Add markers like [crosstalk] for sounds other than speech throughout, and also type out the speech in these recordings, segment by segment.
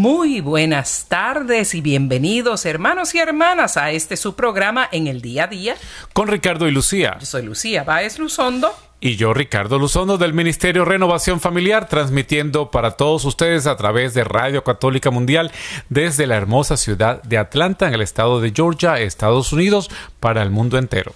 Muy buenas tardes y bienvenidos hermanos y hermanas a este su programa en el día a día. Con Ricardo y Lucía. Yo soy Lucía Báez Luzondo. Y yo, Ricardo Luzondo, del Ministerio Renovación Familiar, transmitiendo para todos ustedes a través de Radio Católica Mundial desde la hermosa ciudad de Atlanta, en el estado de Georgia, Estados Unidos, para el mundo entero.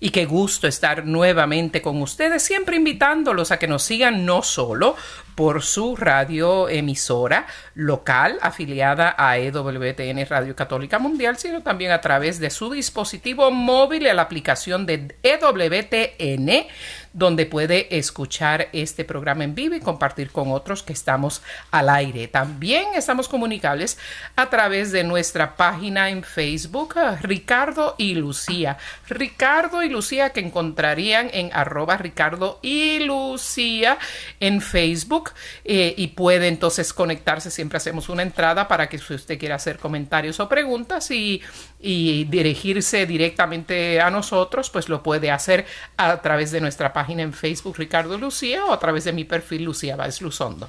Y qué gusto estar nuevamente con ustedes, siempre invitándolos a que nos sigan no solo por su radio emisora local afiliada a EWTN Radio Católica Mundial, sino también a través de su dispositivo móvil y la aplicación de EWTN, donde puede escuchar este programa en vivo y compartir con otros que estamos al aire. También estamos comunicables a través de nuestra página en Facebook, Ricardo y Lucía. Ricardo y Lucía que encontrarían en arroba Ricardo y Lucía en Facebook eh, y puede entonces conectarse. Siempre hacemos una entrada para que si usted quiera hacer comentarios o preguntas y, y dirigirse directamente a nosotros, pues lo puede hacer a través de nuestra página en Facebook Ricardo Lucía o a través de mi perfil Lucía Báez Luzondo.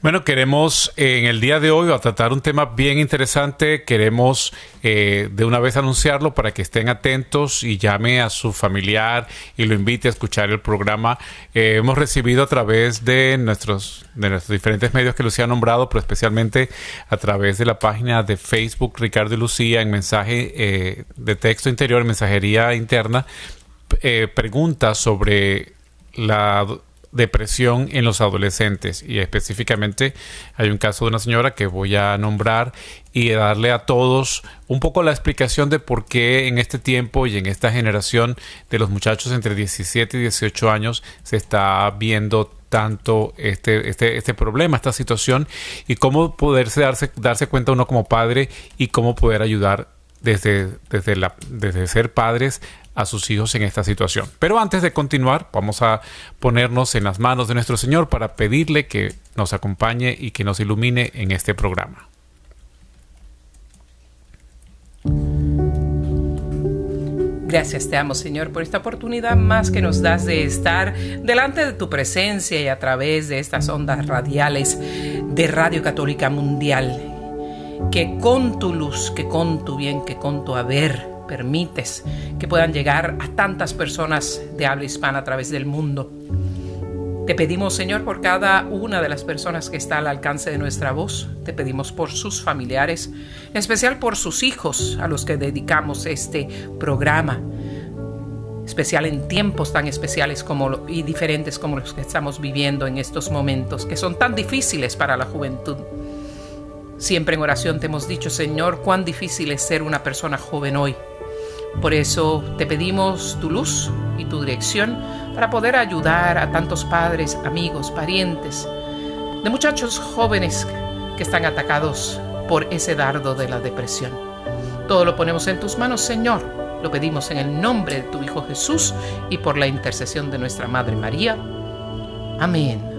Bueno, queremos eh, en el día de hoy a tratar un tema bien interesante. Queremos eh, de una vez anunciarlo para que estén atentos y llame a su familiar y lo invite a escuchar el programa. Eh, hemos recibido a través de nuestros, de nuestros diferentes medios que Lucía ha nombrado, pero especialmente a través de la página de Facebook Ricardo y Lucía en mensaje eh, de texto interior, en mensajería interna, eh, preguntas sobre la depresión en los adolescentes. Y específicamente hay un caso de una señora que voy a nombrar y darle a todos un poco la explicación de por qué en este tiempo y en esta generación de los muchachos entre 17 y 18 años se está viendo tanto este, este, este problema, esta situación y cómo poderse darse, darse cuenta uno como padre y cómo poder ayudar desde, desde, la, desde ser padres a sus hijos en esta situación. Pero antes de continuar, vamos a ponernos en las manos de nuestro Señor para pedirle que nos acompañe y que nos ilumine en este programa. Gracias te amo, Señor, por esta oportunidad más que nos das de estar delante de tu presencia y a través de estas ondas radiales de Radio Católica Mundial. Que con tu luz, que con tu bien, que con tu haber permites que puedan llegar a tantas personas de habla hispana a través del mundo. Te pedimos, Señor, por cada una de las personas que está al alcance de nuestra voz. Te pedimos por sus familiares, en especial por sus hijos a los que dedicamos este programa. Especial en tiempos tan especiales como, y diferentes como los que estamos viviendo en estos momentos, que son tan difíciles para la juventud. Siempre en oración te hemos dicho, Señor, cuán difícil es ser una persona joven hoy. Por eso te pedimos tu luz y tu dirección para poder ayudar a tantos padres, amigos, parientes, de muchachos jóvenes que están atacados por ese dardo de la depresión. Todo lo ponemos en tus manos, Señor. Lo pedimos en el nombre de tu Hijo Jesús y por la intercesión de nuestra Madre María. Amén.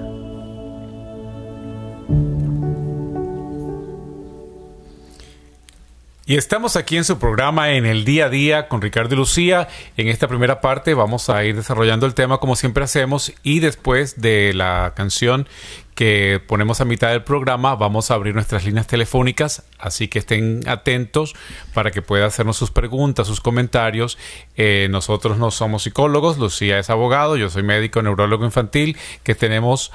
Y estamos aquí en su programa en el día a día con Ricardo y Lucía. En esta primera parte vamos a ir desarrollando el tema como siempre hacemos y después de la canción que ponemos a mitad del programa vamos a abrir nuestras líneas telefónicas, así que estén atentos para que pueda hacernos sus preguntas, sus comentarios. Eh, nosotros no somos psicólogos, Lucía es abogado, yo soy médico neurólogo infantil, que tenemos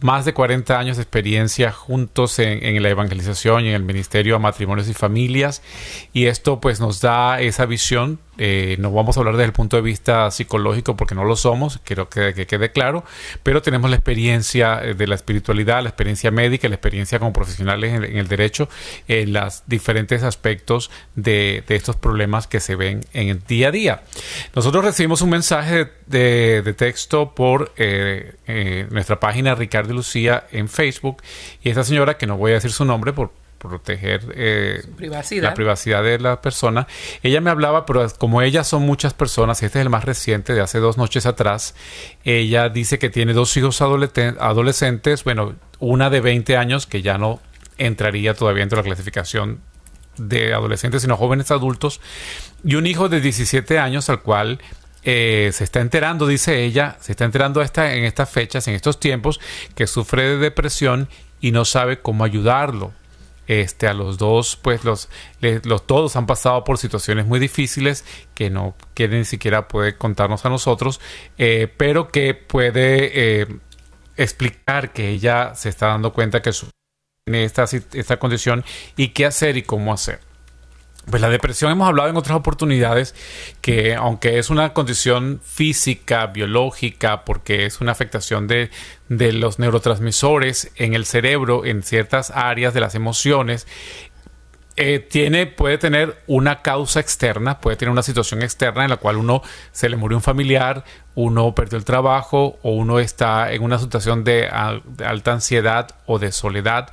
más de 40 años de experiencia juntos en, en, la evangelización y en el ministerio a matrimonios y familias y esto pues nos da esa visión Eh, no vamos a hablar desde el punto de vista psicológico porque no lo somos, quiero que, quede claro, pero tenemos la experiencia eh, de la espiritualidad, la experiencia médica, la experiencia como profesionales en, el derecho, en los diferentes aspectos de, estos problemas que se ven en el día a día. Nosotros recibimos un mensaje de, texto por eh, nuestra página Ricardo Lucía en Facebook y esta señora, que no voy a decir su nombre por proteger eh, la privacidad de la persona. Ella me hablaba, pero como ellas son muchas personas, este es el más reciente de hace dos noches atrás, ella dice que tiene dos hijos adolescentes, bueno, una de 20 años que ya no entraría todavía entre la clasificación de adolescentes, sino jóvenes adultos, y un hijo de 17 años al cual eh, se está enterando, dice ella, se está enterando esta, en estas fechas, en estos tiempos, que sufre de depresión y no sabe cómo ayudarlo este, a los dos, pues los, los todos han pasado por situaciones muy difíciles que no quiere ni siquiera puede contarnos a nosotros, eh, pero que puede eh, explicar que ella se está dando cuenta que su, tiene esta, esta condición y qué hacer y cómo hacer. Pues la depresión hemos hablado en otras oportunidades que aunque es una condición física, biológica, porque es una afectación de, de los neurotransmisores en el cerebro, en ciertas áreas de las emociones, eh, tiene, puede tener una causa externa, puede tener una situación externa en la cual uno se le murió un familiar, uno perdió el trabajo o uno está en una situación de alta ansiedad o de soledad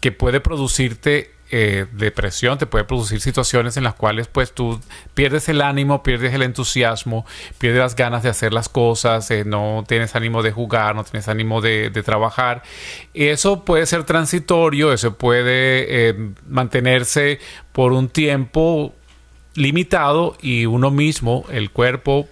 que puede producirte eh, depresión, te puede producir situaciones en las cuales pues tú pierdes el ánimo, pierdes el entusiasmo, pierdes las ganas de hacer las cosas, eh, no tienes ánimo de jugar, no tienes ánimo de, trabajar. eso puede ser transitorio, eso puede eh, mantenerse por un tiempo limitado y uno mismo, el cuerpo,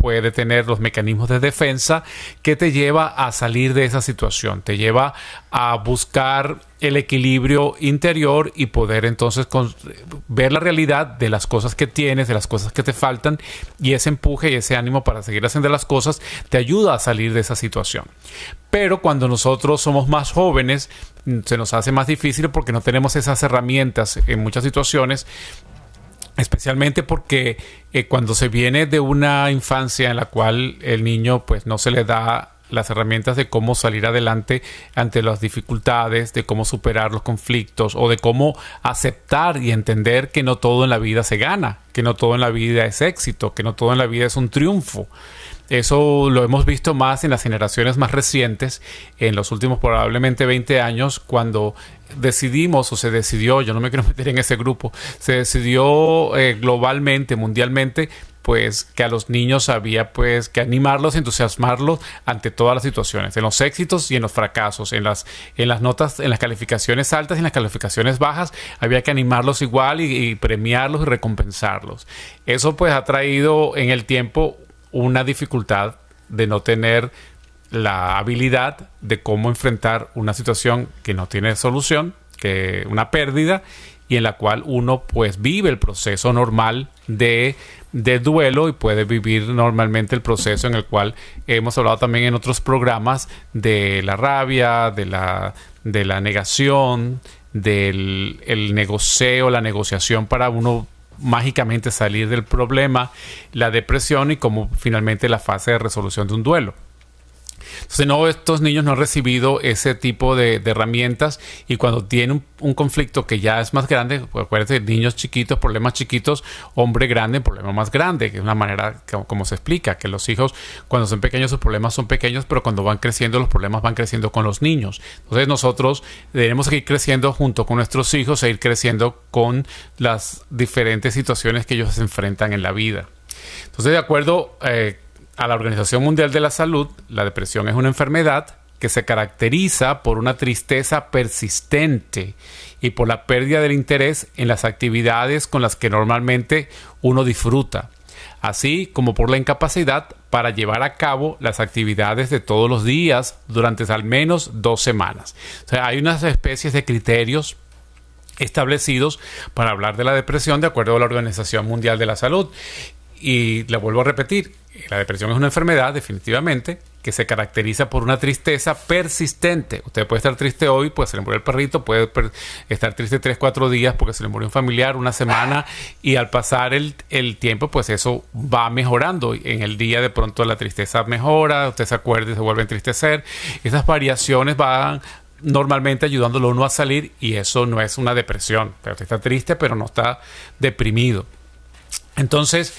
puede tener los mecanismos de defensa que te lleva a salir de esa situación, te lleva a buscar el equilibrio interior y poder entonces ver la realidad de las cosas que tienes, de las cosas que te faltan y ese empuje y ese ánimo para seguir haciendo las cosas te ayuda a salir de esa situación. Pero cuando nosotros somos más jóvenes se nos hace más difícil porque no tenemos esas herramientas en muchas situaciones especialmente porque eh, cuando se viene de una infancia en la cual el niño pues no se le da las herramientas de cómo salir adelante ante las dificultades, de cómo superar los conflictos o de cómo aceptar y entender que no todo en la vida se gana, que no todo en la vida es éxito, que no todo en la vida es un triunfo. Eso lo hemos visto más en las generaciones más recientes, en los últimos probablemente 20 años, cuando decidimos o se decidió, yo no me quiero [laughs] meter en ese grupo, se decidió eh, globalmente, mundialmente, pues que a los niños había pues que animarlos, entusiasmarlos ante todas las situaciones, en los éxitos y en los fracasos, en las, en las notas, en las calificaciones altas y en las calificaciones bajas, había que animarlos igual y premiarlos y recompensarlos. Eso pues ha traído en el tiempo una dificultad de no tener la habilidad de cómo enfrentar una situación que no tiene solución, que una pérdida y en la cual uno pues vive el proceso normal de, de, duelo y puede vivir normalmente el proceso en el cual hemos hablado también en otros programas de la rabia, de la, de la negación, del el negocio, la negociación para uno mágicamente salir del problema, la depresión y como finalmente la fase de resolución de un duelo. Entonces, no, estos niños no han recibido ese tipo de, herramientas y cuando tienen un, conflicto que ya es más grande, pues acuérdense, niños chiquitos, problemas chiquitos, hombre grande, problema más grande, que es una manera como, se explica, que los hijos cuando son pequeños sus problemas son pequeños, pero cuando van creciendo los problemas van creciendo con los niños. Entonces nosotros tenemos que ir creciendo junto con nuestros hijos e ir creciendo con las diferentes situaciones que ellos se enfrentan en la vida. Entonces, de acuerdo eh, a la Organización Mundial de la Salud, la depresión es una enfermedad que se caracteriza por una tristeza persistente y por la pérdida del interés en las actividades con las que normalmente uno disfruta, así como por la incapacidad para llevar a cabo las actividades de todos los días durante al menos dos semanas. O sea, hay unas especies de criterios establecidos para hablar de la depresión de acuerdo a la Organización Mundial de la Salud. Y le vuelvo a repetir, la depresión es una enfermedad definitivamente que se caracteriza por una tristeza persistente. Usted puede estar triste hoy, pues se le murió el perrito, puede estar triste tres, cuatro días porque se le murió un familiar, una semana, y al pasar el, el, tiempo, pues eso va mejorando. En el día de pronto la tristeza mejora, usted se acuerda y se vuelve a entristecer. Esas variaciones van normalmente ayudándolo uno a salir y eso no es una depresión. Usted está triste, pero no está deprimido. Entonces,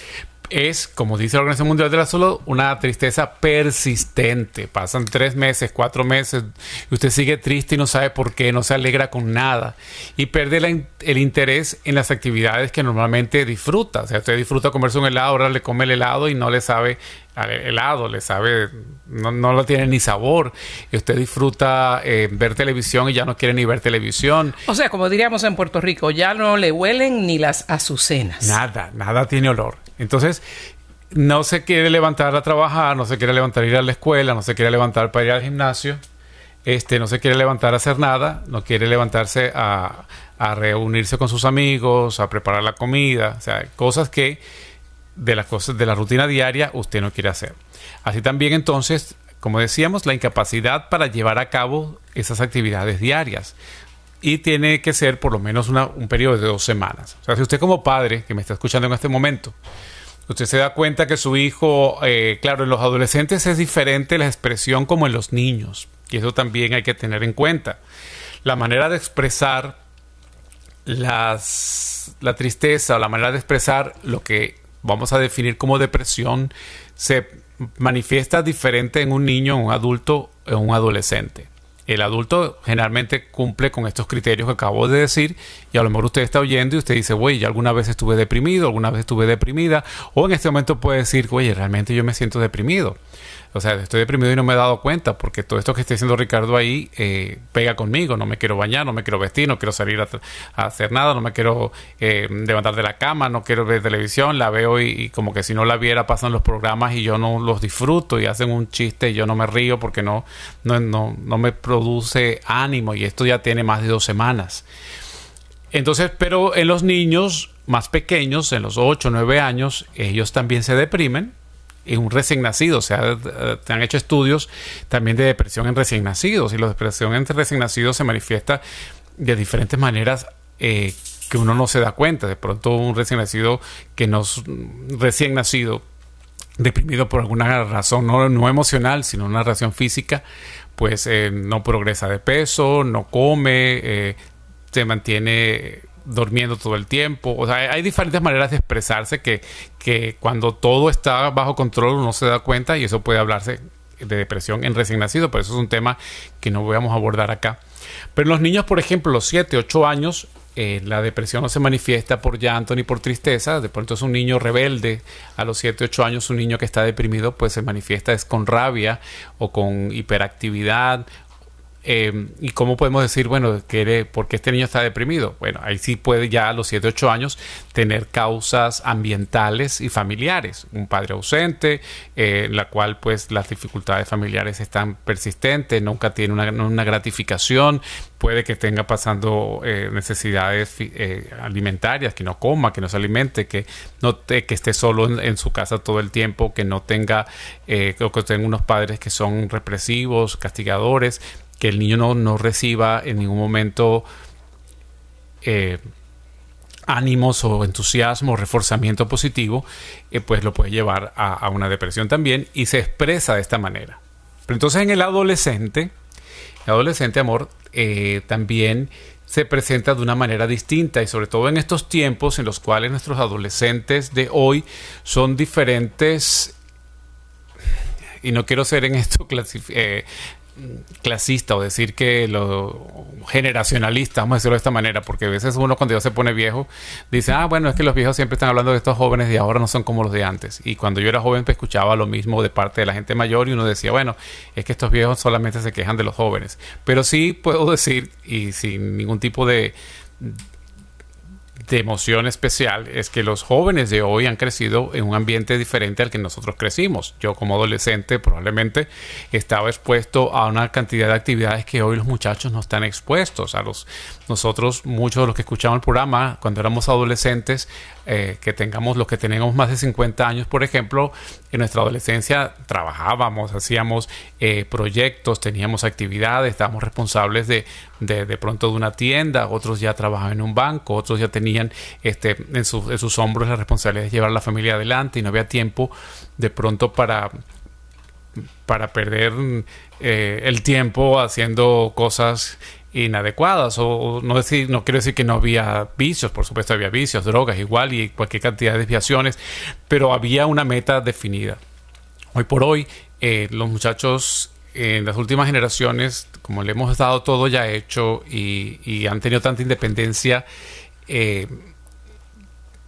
es, como dice la Organización Mundial de la Salud, una tristeza persistente. Pasan tres meses, cuatro meses, y usted sigue triste y no sabe por qué, no se alegra con nada. Y pierde el interés en las actividades que normalmente disfruta. O sea, usted disfruta comerse un helado, ahora le come el helado y no le sabe helado, le sabe, no, no lo tiene ni sabor. Y usted disfruta eh, ver televisión y ya no quiere ni ver televisión. O sea, como diríamos en Puerto Rico, ya no le huelen ni las azucenas. Nada, nada tiene olor. Entonces, no se quiere levantar a trabajar, no se quiere levantar a ir a la escuela, no se quiere levantar para ir al gimnasio, este, no se quiere levantar a hacer nada, no quiere levantarse a, a reunirse con sus amigos, a preparar la comida, o sea, cosas que de las cosas de la rutina diaria usted no quiere hacer. Así también entonces, como decíamos, la incapacidad para llevar a cabo esas actividades diarias y tiene que ser por lo menos un periodo de dos semanas. O sea, si usted como padre que me está escuchando en este momento, usted se da cuenta que su hijo, eh, claro, en los adolescentes es diferente la expresión como en los niños, y eso también hay que tener en cuenta. La manera de expresar las, la tristeza o la manera de expresar lo que vamos a definir como depresión se manifiesta diferente en un niño, un adulto o un adolescente el adulto generalmente cumple con estos criterios que acabo de decir y a lo mejor usted está oyendo y usted dice, güey, ya alguna vez estuve deprimido, alguna vez estuve deprimida o en este momento puede decir, oye, realmente yo me siento deprimido. O sea, estoy deprimido y no me he dado cuenta porque todo esto que está diciendo Ricardo ahí eh, pega conmigo. No me quiero bañar, no me quiero vestir, no quiero salir a, hacer nada, no me quiero eh, levantar de la cama, no quiero ver televisión. La veo y, como que si no la viera pasan los programas y yo no los disfruto y hacen un chiste y yo no me río porque no, no, no, no me produce ánimo y esto ya tiene más de dos semanas. Entonces, pero en los niños más pequeños, en los 8 o 9 años, ellos también se deprimen en un recién nacido. O sea, se han hecho estudios también de depresión en recién nacidos. Y la depresión entre recién nacidos se manifiesta de diferentes maneras eh, que uno no se da cuenta. De pronto un recién nacido que no recién nacido deprimido por alguna razón, no, no emocional, sino una razón física, pues eh, no progresa de peso, no come, eh, se mantiene durmiendo todo el tiempo. O sea, hay diferentes maneras de expresarse que, que cuando todo está bajo control uno se da cuenta y eso puede hablarse de depresión en recién nacido, pero eso es un tema que no vamos a abordar acá. Pero en los niños, por ejemplo, los 7, 8 años, eh, la depresión no se manifiesta por llanto ni por tristeza. De pronto es un niño rebelde. A los 7, 8 años, un niño que está deprimido, pues se manifiesta es con rabia o con hiperactividad Em, ¿Y cómo podemos decir, bueno, que, por qué este niño está deprimido? Bueno, ahí sí puede ya a los 7, 8 años tener causas ambientales y familiares. Un padre ausente, eh, en la cual pues las dificultades familiares están persistentes, nunca tiene una, gratificación, puede que tenga pasando eh, necesidades eh, alimentarias, que no coma, que no se alimente, que, no que esté solo en, su casa todo el tiempo, que no tenga, eh, que tenga unos padres que son represivos, castigadores que el niño no, reciba en ningún momento eh, ánimos o entusiasmo o reforzamiento positivo, eh, pues lo puede llevar a, una depresión también y se expresa de esta manera. Pero entonces en el adolescente, el adolescente amor eh, también se presenta de una manera distinta y sobre todo en estos tiempos en los cuales nuestros adolescentes de hoy son diferentes y no quiero ser en esto [laughs] clasista o decir que lo generacionalista, vamos a decirlo de esta manera, porque a veces uno cuando ya se pone viejo dice, ah, bueno, es que los viejos siempre están hablando de estos jóvenes y ahora no son como los de antes. Y cuando yo era joven pues, escuchaba lo mismo de parte de la gente mayor y uno decía, bueno, es que estos viejos solamente se quejan de los jóvenes. Pero sí puedo decir, y sin ningún tipo de de emoción especial es que los jóvenes de hoy han crecido en un ambiente diferente al que nosotros crecimos. Yo como adolescente probablemente estaba expuesto a una cantidad de actividades que hoy los muchachos no están expuestos. A los nosotros muchos de los que escuchamos el programa cuando éramos adolescentes eh, que tengamos los que teníamos más de 50 años, por ejemplo, en nuestra adolescencia trabajábamos, hacíamos eh, proyectos, teníamos actividades, estábamos responsables de, de, de, pronto de una tienda, otros ya trabajaban en un banco, otros ya tenían este, en, sus hombros la responsabilidad de llevar a la familia adelante y no había tiempo de pronto para para perder eh, el tiempo haciendo cosas inadecuadas o, no decir no quiero decir que no había vicios por supuesto había vicios drogas igual y cualquier cantidad de desviaciones pero había una meta definida. Hoy por hoy eh, los muchachos en las últimas generaciones como le hemos dado todo ya hecho y, han tenido tanta independencia eh,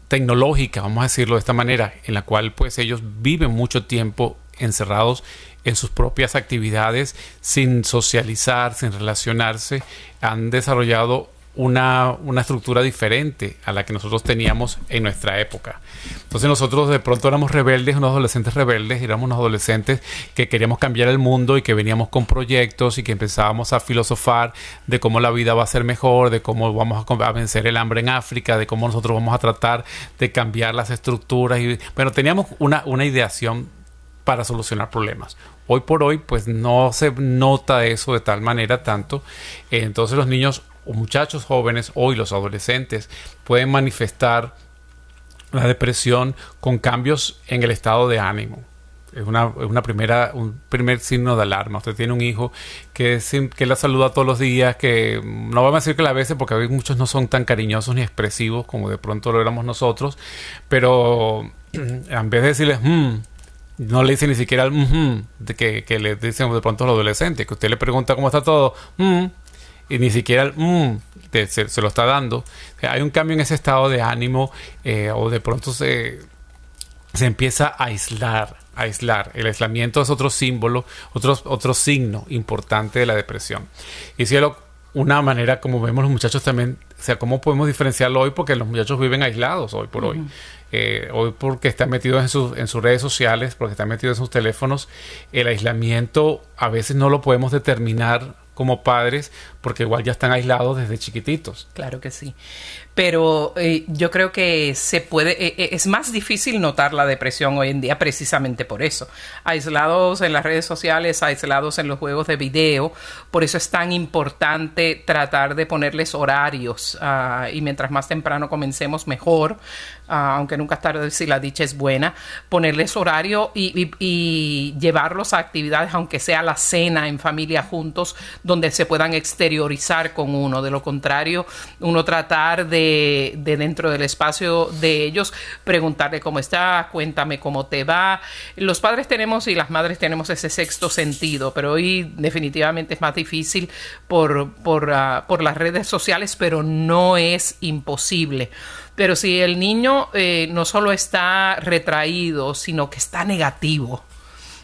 tecnológica vamos a decirlo de esta manera en la cual pues ellos viven mucho tiempo encerrados en sus propias actividades, sin socializar, sin relacionarse, han desarrollado una, una, estructura diferente a la que nosotros teníamos en nuestra época. Entonces nosotros de pronto éramos rebeldes, unos adolescentes rebeldes, éramos unos adolescentes que queríamos cambiar el mundo y que veníamos con proyectos y que empezábamos a filosofar de cómo la vida va a ser mejor, de cómo vamos a vencer el hambre en África, de cómo nosotros vamos a tratar de cambiar las estructuras. Bueno, teníamos una, una ideación para solucionar problemas. Hoy por hoy, pues no se nota eso de tal manera tanto. Entonces los niños o muchachos jóvenes, hoy los adolescentes, pueden manifestar la depresión con cambios en el estado de ánimo. Es una, una, primera, un primer signo de alarma. Usted tiene un hijo que, que la saluda todos los días, que no vamos a decir que la veces, porque a muchos no son tan cariñosos ni expresivos como de pronto lo éramos nosotros, pero [clears throat] en vez de decirles, hmm, no le dice ni siquiera el de que, le dicen de pronto a los adolescentes, que usted le pregunta cómo está todo, y ni siquiera el se, lo está dando. hay un cambio en ese estado de ánimo eh, o de pronto se, se empieza a aislar, a aislar. El aislamiento es otro símbolo, otro, otro signo importante de la depresión. Y si una manera como vemos los muchachos también, o sea, ¿cómo podemos diferenciarlo hoy? Porque los muchachos viven aislados hoy por hoy. Eh, hoy porque están metidos en, sus, en sus redes sociales, porque están metidos en sus teléfonos, el aislamiento a veces no lo podemos determinar como padres porque igual ya están aislados desde chiquititos. Claro que sí pero eh, yo creo que se puede, eh, eh, es más difícil notar la depresión hoy en día precisamente por eso. Aislados en las redes sociales, aislados en los juegos de video, por eso es tan importante tratar de ponerles horarios ah, y mientras más temprano comencemos mejor, aunque nunca es tarde si la dicha es buena, ponerles horario y, llevarlos a actividades, aunque sea la cena en familia juntos, donde se puedan exteriorizar con uno. De lo contrario, uno tratar de de, dentro del espacio de ellos, preguntarle cómo está, cuéntame cómo te va. Los padres tenemos y las madres tenemos ese sexto sentido, pero hoy definitivamente es más difícil por, por, ah, por las redes sociales, pero no es imposible. Pero si el niño eh, no solo está retraído, sino que está negativo,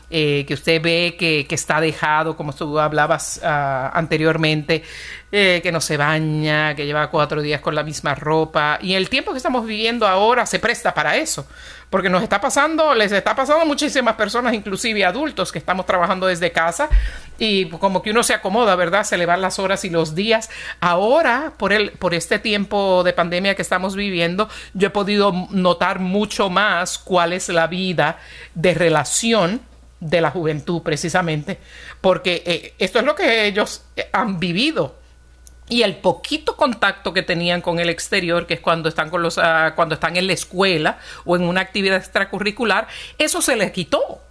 eh, que usted ve que, está dejado, como tú hablabas ah, anteriormente, eh, que no se baña, que lleva cuatro días con la misma ropa. Y el tiempo que estamos viviendo ahora se presta para eso, porque nos está pasando, les está pasando a muchísimas personas, inclusive adultos, que estamos trabajando desde casa y como que uno se acomoda, ¿verdad? Se le van las horas y los días. Ahora, por, el, por este tiempo de pandemia que estamos viviendo, yo he podido notar mucho más cuál es la vida de relación de la juventud precisamente, porque eh, esto es lo que ellos eh, han vivido. Y el poquito contacto que tenían con el exterior, que es cuando están con los, ah, cuando están en la escuela o en una actividad extracurricular, eso se les quitó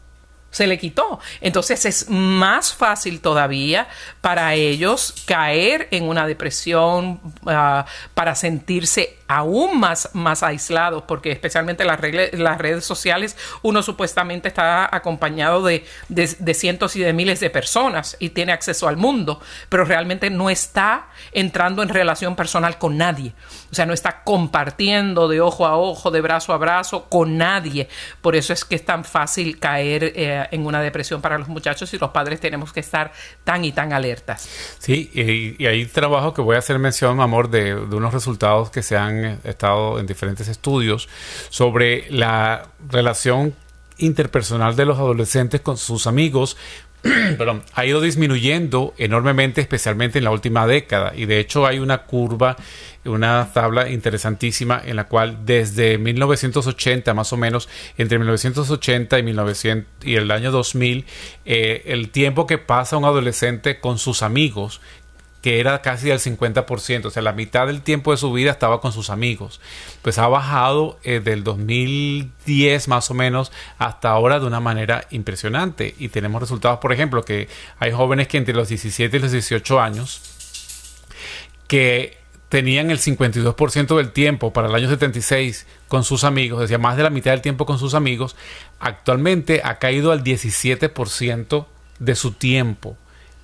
se le quitó. Entonces es más fácil todavía para ellos caer en una depresión, ah, para sentirse aún más, más aislados, porque especialmente las, las redes sociales uno supuestamente está acompañado de, de, cientos y de miles de personas y tiene acceso al mundo, pero realmente no está entrando en relación personal con nadie. O sea, no está compartiendo de ojo a ojo, de brazo a brazo con nadie. Por eso es que es tan fácil caer eh, en una depresión para los muchachos y los padres tenemos que estar tan y tan alertas. Sí, y, y hay trabajo que voy a hacer mención, amor, de, de unos resultados que se han estado en diferentes estudios sobre la relación interpersonal de los adolescentes con sus amigos [clears throat] perdón, ha ido disminuyendo enormemente, especialmente en la última década. Y de hecho hay una curva, una tabla interesantísima en la cual desde 1980 más o menos, entre 1980 y, 1900, y el año 2000, eh, el tiempo que pasa un adolescente con sus amigos que era casi del 50%, o sea, la mitad del tiempo de su vida estaba con sus amigos. Pues ha bajado eh, del 2010 más o menos hasta ahora de una manera impresionante. Y tenemos resultados, por ejemplo, que hay jóvenes que entre los 17 y los 18 años, que tenían el 52% del tiempo para el año 76 con sus amigos, decía más de la mitad del tiempo con sus amigos, actualmente ha caído al 17% de su tiempo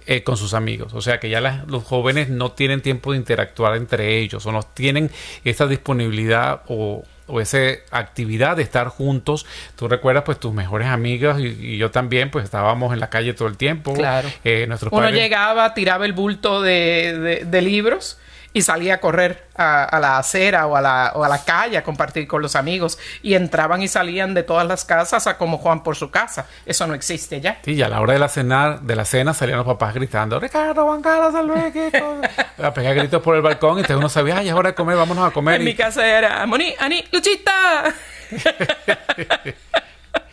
eh, con sus amigos. O sea que ya los jóvenes no tienen tiempo de interactuar entre ellos o no tienen esa disponibilidad o, esa actividad de estar juntos. Tú recuerdas pues tus mejores amigas y, yo también pues estábamos en la calle todo el tiempo. Claro. Eh, Uno llegaba, tiraba el bulto de, de libros y salía a correr a, la acera o a la, o a la calle a compartir con los amigos y entraban y salían de todas las casas a como Juan por su casa. Eso no existe ya. Sí, y a la hora de la cena, de la cena salían los papás gritando, Ricardo, Juan Carlos, [laughs] a pegar gritos por el balcón y entonces uno sabía, ay, es hora de comer, vámonos a comer. En mi casa era, Moni, Ani, Luchita. [laughs]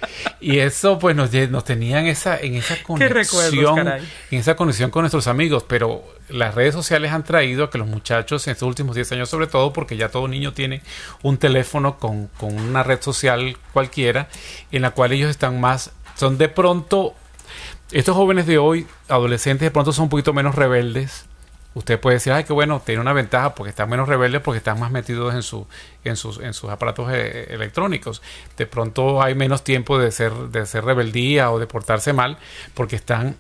[laughs] y eso pues nos, nos tenían esa, en esa conexión, en esa conexión con nuestros amigos, pero las redes sociales han traído a que los muchachos en estos últimos 10 años, sobre todo porque ya todo niño tiene un teléfono con, con una red social cualquiera, en la cual ellos están más, son de pronto, estos jóvenes de hoy, adolescentes, de pronto son un poquito menos rebeldes, usted puede decir, ay, qué bueno, tiene una ventaja porque están menos rebeldes, porque están más metidos en, su, en, sus, en sus aparatos eh, electrónicos. De pronto hay menos tiempo de ser, de hacer rebeldía o de portarse mal, porque están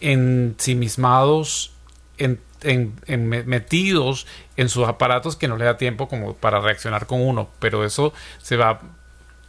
ensimismados, en, en, metidos en sus aparatos que no le da tiempo como para reaccionar con uno. Pero eso se va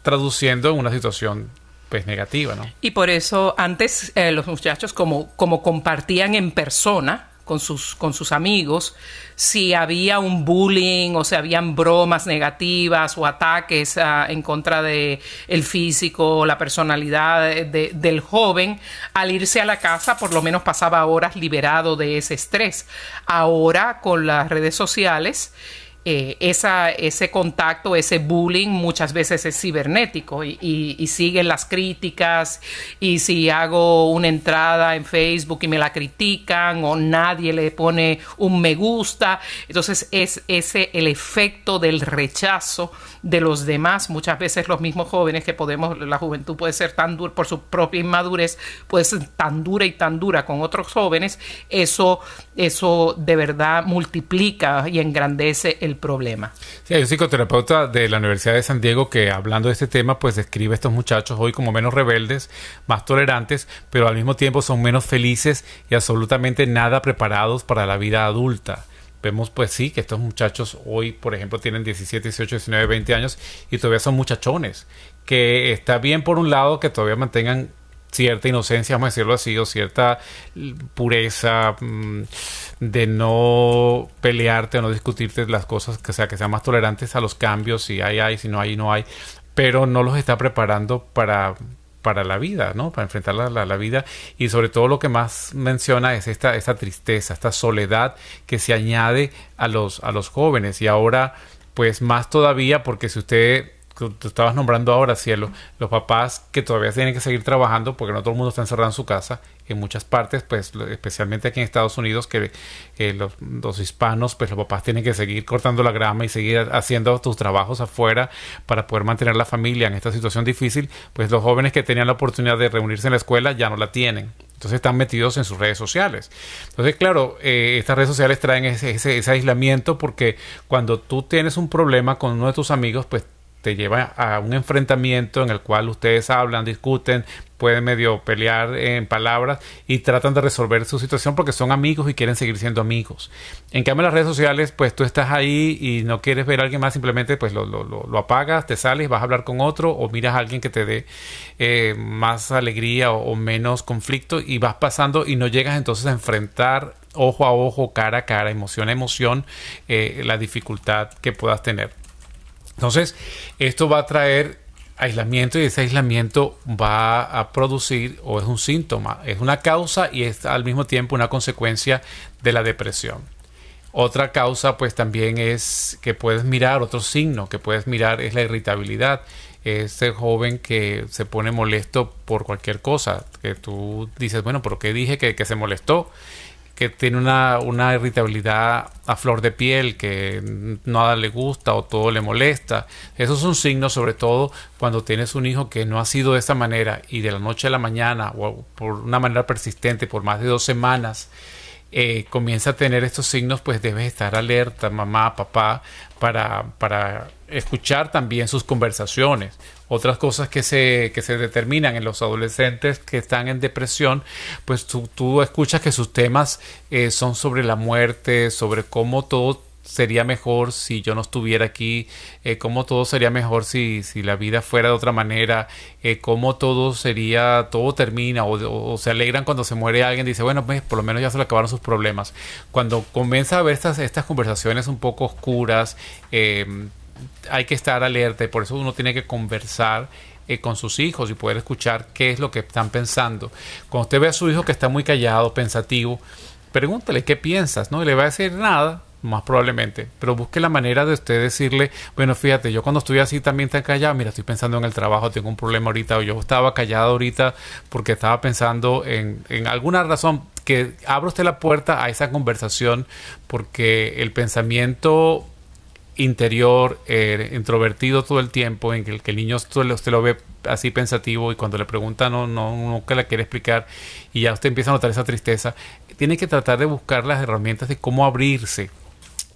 traduciendo en una situación pues negativa, ¿no? Y por eso antes eh, los muchachos como, como compartían en persona, con sus, con sus amigos, si había un bullying o si habían bromas negativas o ataques ah, en contra de el físico, la personalidad del joven, al irse a la casa por lo menos pasaba horas liberado de ese estrés. Ahora con las redes sociales eh, esa, ese contacto, ese bullying muchas veces es cibernético y, siguen las críticas y si hago una entrada en Facebook y me la critican o nadie le pone un me gusta, entonces es ese el efecto del rechazo de los demás, muchas veces los mismos jóvenes que podemos, la juventud puede ser tan dura por su propia inmadurez, puede ser tan dura y tan dura con otros jóvenes, eso, eso de verdad multiplica y engrandece el problema. Sí, hay un psicoterapeuta de la Universidad de San Diego que hablando de este tema, pues describe a estos muchachos hoy como menos rebeldes, más tolerantes, pero al mismo tiempo son menos felices y absolutamente nada preparados para la vida adulta vemos pues sí que estos muchachos hoy, por ejemplo, tienen 17, 18, 19, 20 años y todavía son muchachones, que está bien por un lado que todavía mantengan cierta inocencia, vamos a decirlo así, o cierta pureza mm, de no pelearte o no discutirte las cosas, que sea que sean más tolerantes a los cambios, si hay, hay, si no hay, no hay, pero no los está preparando para para la vida, ¿no? Para enfrentar la, la, vida. Y sobre todo lo que más menciona es esta, esta tristeza, esta soledad que se añade a los, a los jóvenes. Y ahora, pues más todavía, porque si usted tú estabas nombrando ahora, Cielo, los papás que todavía tienen que seguir trabajando porque no todo el mundo está encerrado en su casa, en muchas partes, pues especialmente aquí en Estados Unidos, que los, hispanos, pues los papás tienen que seguir cortando la grama y seguir haciendo tus trabajos afuera para poder mantener la familia en esta situación difícil, pues los jóvenes que tenían la oportunidad de reunirse en la escuela ya no la tienen. Entonces están metidos en sus redes sociales. Entonces, claro, eh, estas redes sociales traen ese, ese, ese aislamiento porque cuando tú tienes un problema con uno de tus amigos, pues te lleva a un enfrentamiento en el cual ustedes hablan, discuten, pueden medio pelear en palabras y tratan de resolver su situación porque son amigos y quieren seguir siendo amigos. En cambio, en las redes sociales, pues tú estás ahí y no quieres ver a alguien más, simplemente pues lo, lo, lo, apagas, te sales, vas a hablar con otro o miras a alguien que te dé eh, más alegría o, menos conflicto y vas pasando y no llegas entonces a enfrentar ojo a ojo, cara a cara, emoción a emoción, eh, la dificultad que puedas tener. Entonces, esto va a traer aislamiento y ese aislamiento va a producir o es un síntoma, es una causa y es al mismo tiempo una consecuencia de la depresión. Otra causa pues también es que puedes mirar, otro signo que puedes mirar es la irritabilidad. Ese joven que se pone molesto por cualquier cosa, que tú dices, bueno, pero ¿qué dije que, que se molestó? Que tiene una, una, irritabilidad a flor de piel, que nada le gusta o todo le molesta. Esos son signos, sobre todo cuando tienes un hijo que no ha sido de esa manera y de la noche a la mañana o por una manera persistente por más de dos semanas. Eh, comienza a tener estos signos, pues debes estar alerta, mamá, papá, para, para escuchar también sus conversaciones. Otras cosas que se, que se determinan en los adolescentes que están en depresión, pues tú, tú escuchas que sus temas eh, son sobre la muerte, sobre cómo todo sería mejor si yo no estuviera aquí, eh, cómo todo sería mejor si, si, la vida fuera de otra manera, eh, cómo todo sería, todo termina, o, se alegran cuando se muere alguien, dice, bueno, pues por lo menos ya se le acabaron sus problemas. Cuando comienza a ver estas, estas conversaciones un poco oscuras, eh, hay que estar alerta y por eso uno tiene que conversar eh, con sus hijos y poder escuchar qué es lo que están pensando. Cuando usted ve a su hijo que está muy callado, pensativo, pregúntele qué piensas, ¿no? Y le va a decir nada, más probablemente, pero busque la manera de usted decirle, bueno, fíjate, yo cuando estoy así también tan callado, mira, estoy pensando en el trabajo, tengo un problema ahorita, o yo estaba callado ahorita porque estaba pensando en, en alguna razón, que abra usted la puerta a esa conversación, porque el pensamiento interior, eh, introvertido todo el tiempo, en el que el niño usted lo ve así pensativo y cuando le pregunta no, no, que la quiere explicar y ya usted empieza a notar esa tristeza, tiene que tratar de buscar las herramientas de cómo abrirse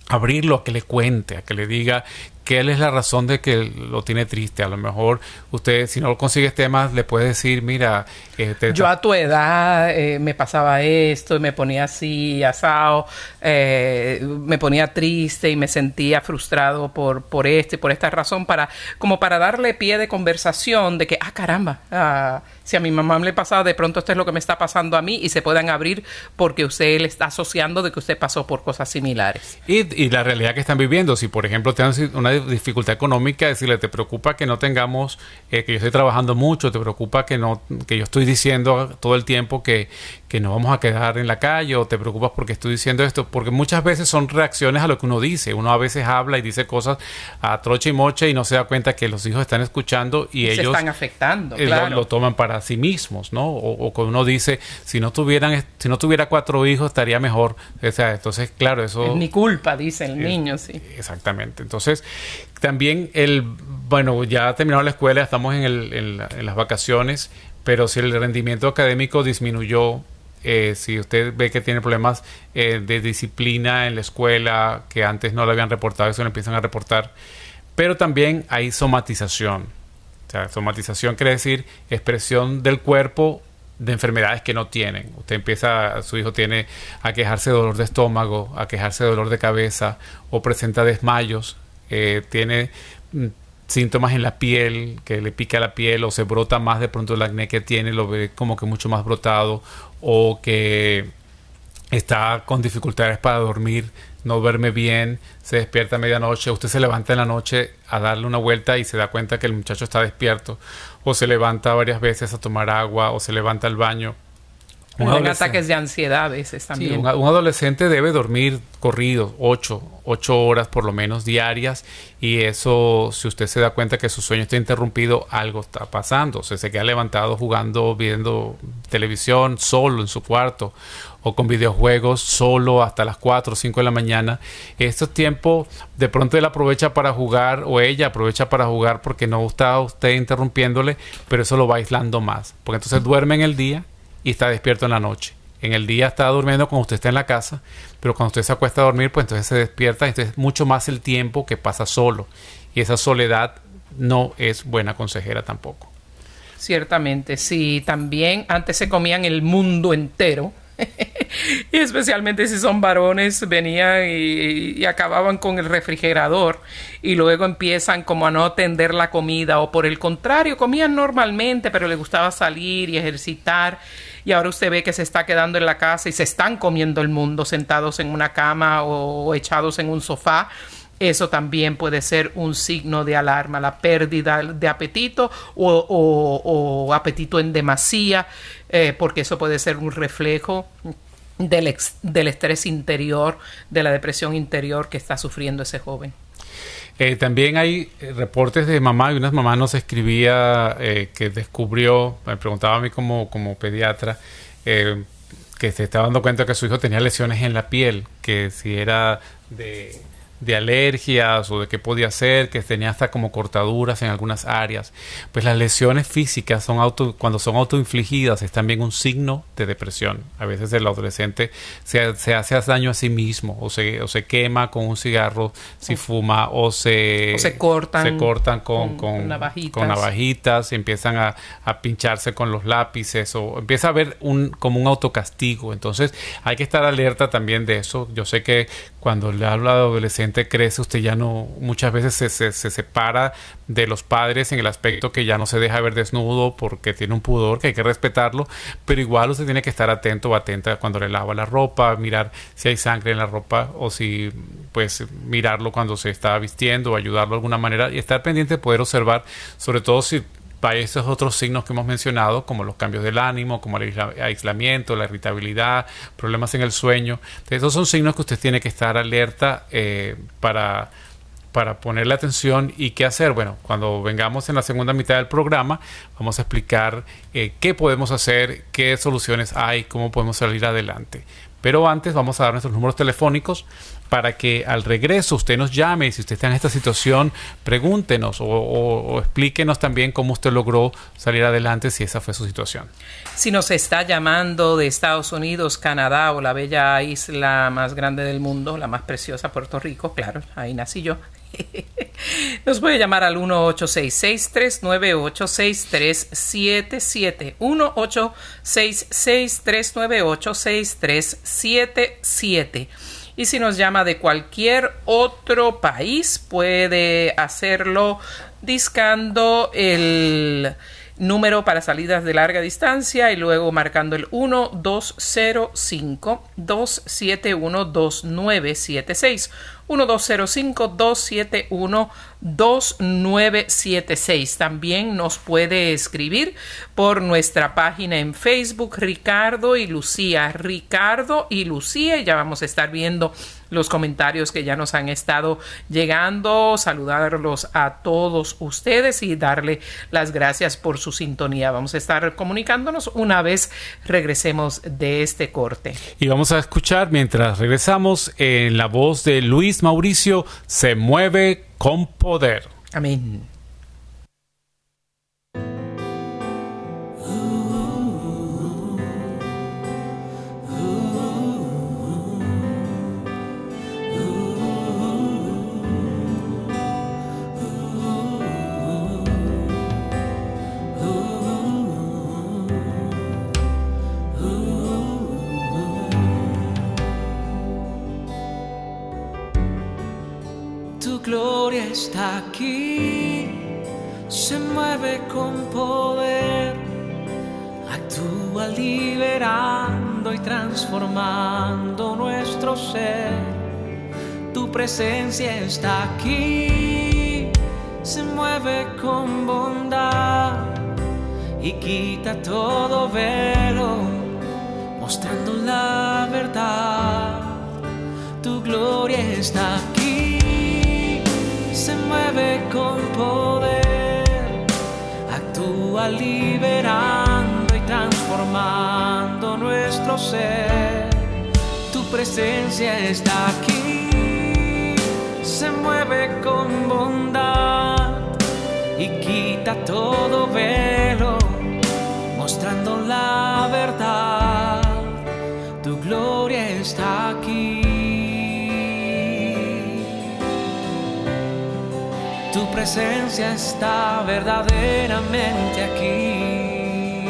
abrirlo a que le cuente, a que le diga qué es la razón de que lo tiene triste. A lo mejor usted, si no consigues temas, le puede decir, mira... Este, Yo a tu edad eh, me pasaba esto y me ponía así, asado, eh, me ponía triste y me sentía frustrado por, por este, por esta razón, para, como para darle pie de conversación de que, ah, caramba, ah, si a mi mamá le pasaba, de pronto esto es lo que me está pasando a mí y se puedan abrir porque usted le está asociando de que usted pasó por cosas similares. Y, y la realidad que están viviendo, si por ejemplo tienen una dificultad económica, decirle, te preocupa que no tengamos, eh, que yo estoy trabajando mucho, te preocupa que no, que yo estoy diciendo todo el tiempo que, que no vamos a quedar en la calle, o te preocupas porque estoy diciendo esto, porque muchas veces son reacciones a lo que uno dice. Uno a veces habla y dice cosas a troche y moche y no se da cuenta que los hijos están escuchando y, ellos están afectando, eh, lo, toman para sí mismos, ¿no? O, cuando uno dice, si no tuvieran, si no tuviera cuatro hijos estaría mejor. O sea, entonces, claro, eso es mi culpa, dice el niño, sí. Exactamente. Entonces, también el, bueno, ya ha terminado la escuela, estamos en, el, en, las vacaciones, pero si el rendimiento académico disminuyó, eh, si usted ve que tiene problemas eh, de disciplina en la escuela que antes no lo habían reportado, eso lo empiezan a reportar. Pero también hay somatización. O sea, somatización quiere decir expresión del cuerpo de enfermedades que no tienen. Usted empieza, su hijo tiene a quejarse de dolor de estómago, a quejarse de dolor de cabeza o presenta desmayos eh, tiene mm, síntomas en la piel, que le pica la piel o se brota más de pronto el acné que tiene, lo ve como que mucho más brotado o que está con dificultades para dormir, no duerme bien, se despierta a medianoche, usted se levanta en la noche a darle una vuelta y se da cuenta que el muchacho está despierto o se levanta varias veces a tomar agua o se levanta al baño un ataques de ansiedad a veces también. un, adolescente debe dormir corrido 8, horas por lo menos diarias y eso, si usted se da cuenta que su sueño está interrumpido, algo está pasando. O sea, se queda levantado jugando, viendo televisión solo en su cuarto o con videojuegos solo hasta las 4 o 5 de la mañana. Estos tiempos de pronto él aprovecha para jugar o ella aprovecha para jugar porque no está usted interrumpiéndole, pero eso lo va aislando más. Porque entonces duerme en el día y está despierto en la noche. En el día está durmiendo cuando usted está en la casa, pero cuando usted se acuesta a dormir, pues entonces se despierta, entonces es mucho más el tiempo que pasa solo. Y esa soledad no es buena consejera tampoco. Ciertamente, sí, también antes se comían el mundo entero. [laughs] y especialmente si son varones, venían y, acababan con el refrigerador y luego empiezan como a no atender la comida o por el contrario, comían normalmente, pero les gustaba salir y ejercitar y ahora usted ve que se está quedando en la casa y se están comiendo el mundo sentados en una cama o echados en un sofá eso también puede ser un signo de alarma, la pérdida de apetito o, apetito en demasía, eh, porque eso puede ser un reflejo del, del, estrés interior, de la depresión interior que está sufriendo ese joven. Eh, también hay eh, reportes de mamá y una mamá nos escribía que descubrió, me preguntaba a mí como, como pediatra, que se estaba dando cuenta que su hijo tenía lesiones en la piel, que si era de de alergias o de qué podía ser, que tenía hasta como cortaduras en algunas áreas. Pues las lesiones físicas son auto, cuando son autoinfligidas es también un signo de depresión. A veces el adolescente se, se hace daño a sí mismo o se, o se quema con un cigarro si fuma o se, se cortan, se cortan con, con, navajitas. empiezan a, a, pincharse con los lápices o empieza a haber un, como un autocastigo. Entonces hay que estar alerta también de eso. Yo sé que cuando le hablo a adolescente crece, usted ya no, muchas veces se, se, separa de los padres en el aspecto que ya no se deja ver desnudo porque tiene un pudor que hay que respetarlo, pero igual usted tiene que estar atento o atenta cuando le lava la ropa, mirar si hay sangre en la ropa o si pues mirarlo cuando se está vistiendo o ayudarlo de alguna manera y estar pendiente de poder observar, sobre todo si hay esos otros signos que hemos mencionado, como los cambios del ánimo, como el aislamiento, la irritabilidad, problemas en el sueño. esos son signos que usted tiene que estar alerta eh, para, para ponerle atención y qué hacer. Bueno, cuando vengamos en la segunda mitad del programa, vamos a explicar eh, qué podemos hacer, qué soluciones hay, cómo podemos salir adelante. Pero antes vamos a dar nuestros números telefónicos para que al regreso usted nos llame si usted está en esta situación, pregúntenos o, explíquenos también cómo usted logró salir adelante si esa fue su situación. Si nos está llamando de Estados Unidos, Canadá o la bella isla más grande del mundo, la más preciosa, Puerto Rico, claro, ahí nací yo. [laughs] Nos puede llamar al 1-866-398-6377. 1-866-398-6377. Y si nos llama de cualquier otro país, puede hacerlo discando el número para salidas de larga distancia y luego marcando el 1205 271 2976 1205-271-2976. También nos puede escribir por nuestra página en Facebook Ricardo y Lucía. Ricardo y Lucía. Ya vamos a estar viendo los comentarios que ya nos han estado llegando, saludarlos a todos ustedes y darle las gracias por su sintonía. Vamos a estar comunicándonos una vez regresemos de este corte. Y vamos a escuchar mientras regresamos en la voz de Luis Mauricio, se mueve con poder. Amén. Aquí, se mueve con poder, actúa liberando y transformando nuestro ser. Tu presencia está aquí, se mueve con bondad y quita todo velo, mostrando la verdad. Tu gloria está aquí con poder, actúa liberando y transformando nuestro ser. Tu presencia está aquí, se mueve con bondad y quita todo velo, mostrando la verdad. Tu gloria está aquí. Presencia está verdaderamente aquí.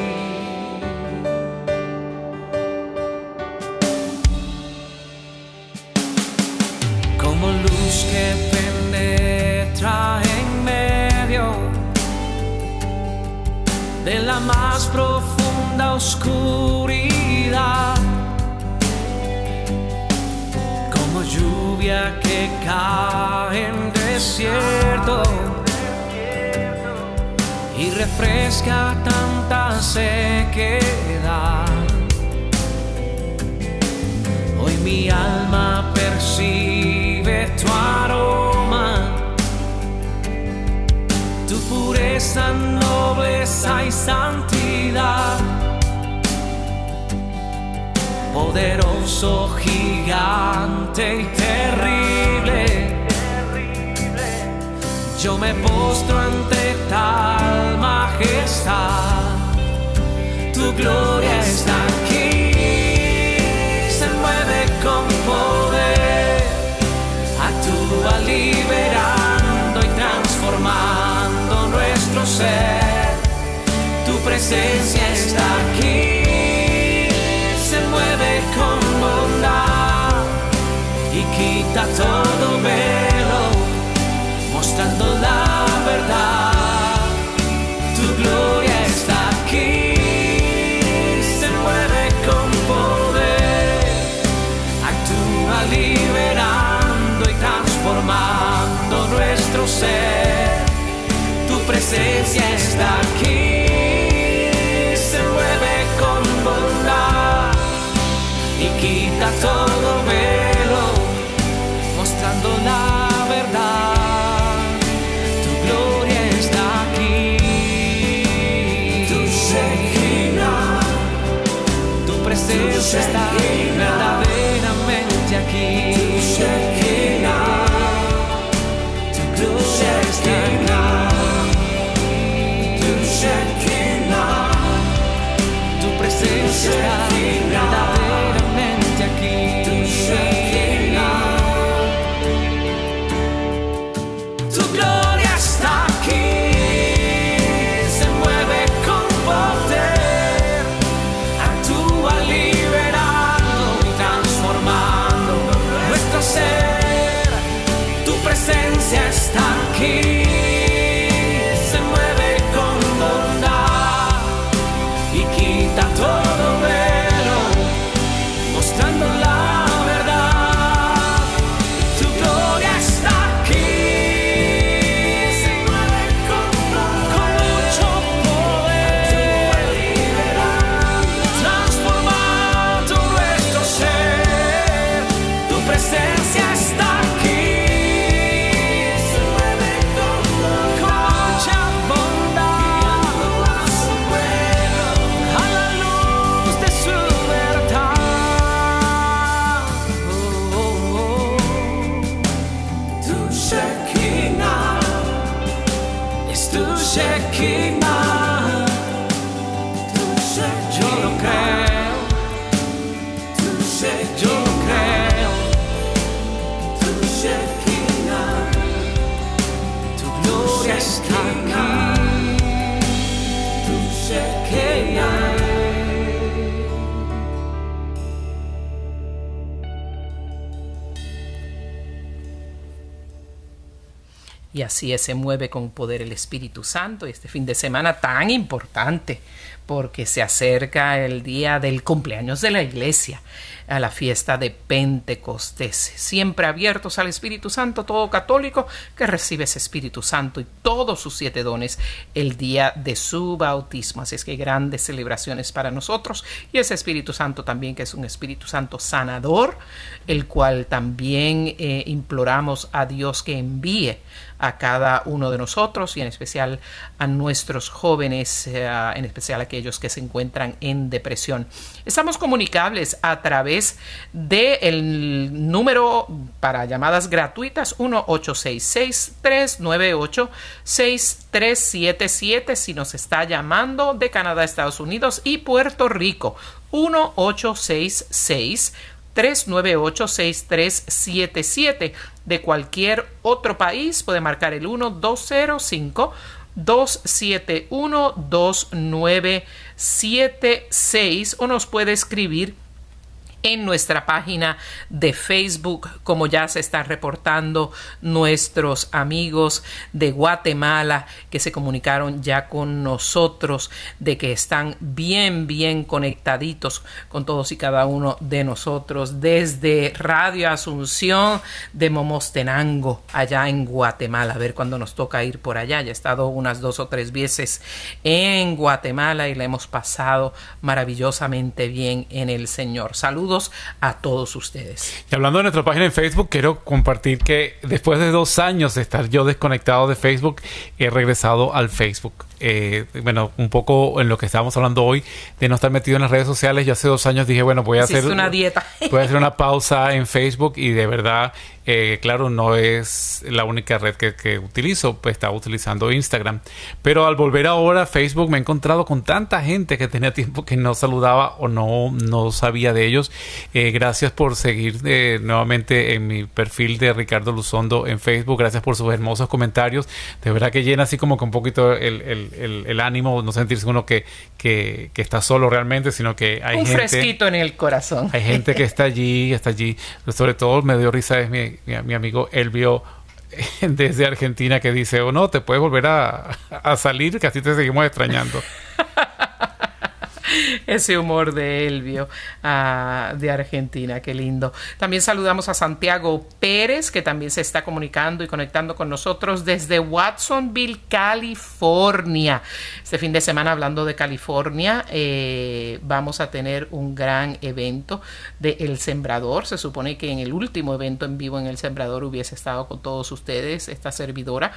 Como luz que penetra en medio de la más profunda oscuridad. Como lluvia que cae desierto y refresca tanta sequedad. Hoy mi alma percibe tu aroma, tu pureza, nobleza y santidad. Poderoso, gigante y terrible. Yo me postro ante tal majestad. Tu gloria está aquí, se mueve con poder. Actúa liberando y transformando nuestro ser. Tu presencia está aquí, se mueve con bondad y quita todo velo la verdad. Tu gloria está aquí, se mueve con poder, actúa liberando y transformando nuestro ser. Tu presencia está aquí, se mueve con bondad y quita todo tu presencia está verdaderamente aquí. Tu Shekinah, tu gloria está aquí. Tu Shekinah, tu presencia Y así se mueve con poder el Espíritu Santo. Este fin de semana tan importante, porque se acerca el día del cumpleaños de la iglesia, a la fiesta de Pentecostés. Siempre abiertos al Espíritu Santo, todo católico que recibe ese Espíritu Santo y todos sus siete dones el día de su bautismo. Así es que grandes celebraciones para nosotros. Y ese Espíritu Santo también, que es un Espíritu Santo sanador, el cual también eh, imploramos a Dios que envíe a cada uno de nosotros y en especial a nuestros jóvenes, eh, en especial aquellos que se encuentran en depresión. Estamos comunicables a través del número para llamadas gratuitas 1-866-398-6377 si nos está llamando de Canadá, Estados Unidos y Puerto Rico. 1-866 398-6377 de cualquier otro país, puede marcar el 1205 271 2976 o nos puede escribir en nuestra página de Facebook, como ya se están reportando nuestros amigos de Guatemala que se comunicaron ya con nosotros de que están bien, bien conectaditos con todos y cada uno de nosotros desde Radio Asunción de Momostenango, allá en Guatemala. A ver cuando nos toca ir por allá. Ya he estado unas dos o tres veces en Guatemala y la hemos pasado maravillosamente bien en el Señor. Saludos a todos ustedes. Y hablando de nuestra página en Facebook, quiero compartir que después de dos años de estar yo desconectado de Facebook, he regresado al Facebook. Eh, bueno, un poco en lo que estábamos hablando hoy, de no estar metido en las redes sociales. Yo hace dos años dije, bueno, voy a hacer una dieta. voy a hacer una pausa en Facebook y de verdad, eh, claro, no es la única red que, que, utilizo, pues estaba utilizando Instagram. Pero al volver ahora a Facebook me he encontrado con tanta gente que tenía [laughs] tiempo que no saludaba o no, no sabía de ellos. Eh, gracias por seguir eh, nuevamente en mi perfil de Ricardo Luzondo en Facebook. Gracias por sus hermosos comentarios. De verdad que llena así como que un poquito el, el el, el, ánimo, no sentirse uno que, que, que, está solo realmente, sino que hay un gente... fresquito en el corazón. Hay gente que está allí, está allí. Sobre todo me dio risa es mi, mi, mi amigo Elvio [laughs] desde Argentina que dice, o oh, no, te puedes volver a, a salir, que así te seguimos extrañando. [laughs] [laughs] ese humor de Elvio uh, de Argentina, qué lindo. También saludamos a Santiago Pérez, que también se está comunicando y conectando con nosotros desde Watsonville, California. Este fin de semana, hablando de California, eh, vamos a tener un gran evento de El Sembrador. Se supone que en el último evento en vivo en El Sembrador hubiese estado con todos ustedes esta servidora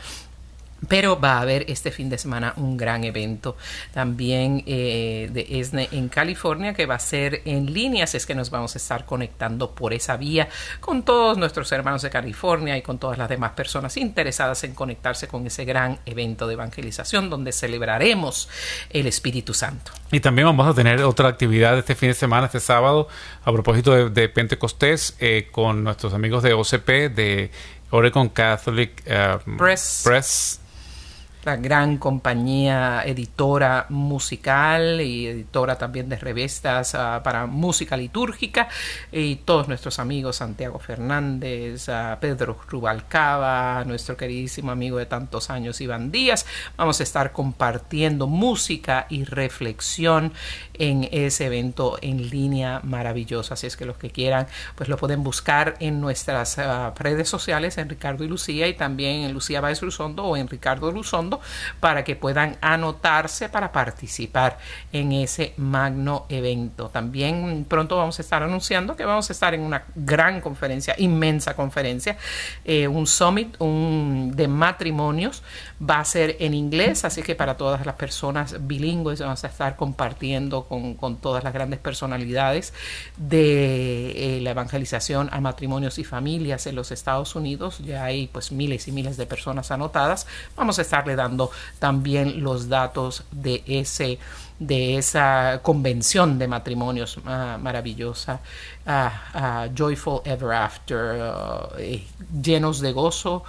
pero va a haber este fin de semana un gran evento también eh, de ESNE en California que va a ser en línea, así es que nos vamos a estar conectando por esa vía con todos nuestros hermanos de California y con todas las demás personas interesadas en conectarse con ese gran evento de evangelización donde celebraremos el Espíritu Santo. Y también vamos a tener otra actividad este fin de semana, este sábado, a propósito de, de Pentecostés, eh, con nuestros amigos de OCP, de Oregon Catholic uh, Press. Press la gran compañía editora musical y editora también de revistas uh, para música litúrgica y todos nuestros amigos Santiago Fernández, uh, Pedro Rubalcaba, nuestro queridísimo amigo de tantos años Iván Díaz. Vamos a estar compartiendo música y reflexión en ese evento en línea maravilloso. Así es que los que quieran, pues lo pueden buscar en nuestras uh, redes sociales en Ricardo y Lucía y también en Lucía Báez Luzondo o en Ricardo Luzondo para que puedan anotarse para participar en ese magno evento. También pronto vamos a estar anunciando que vamos a estar en una gran conferencia, inmensa conferencia, eh, un summit un, de matrimonios. Va a ser en inglés, así que para todas las personas bilingües vamos a estar compartiendo con, todas las grandes personalidades de eh, la evangelización a matrimonios y familias en los Estados Unidos. Ya hay pues miles y miles de personas anotadas. Vamos a estarle dando también los datos de ese de esa convención de matrimonios uh, maravillosa, uh, uh, Joyful Ever After, eh, llenos de gozo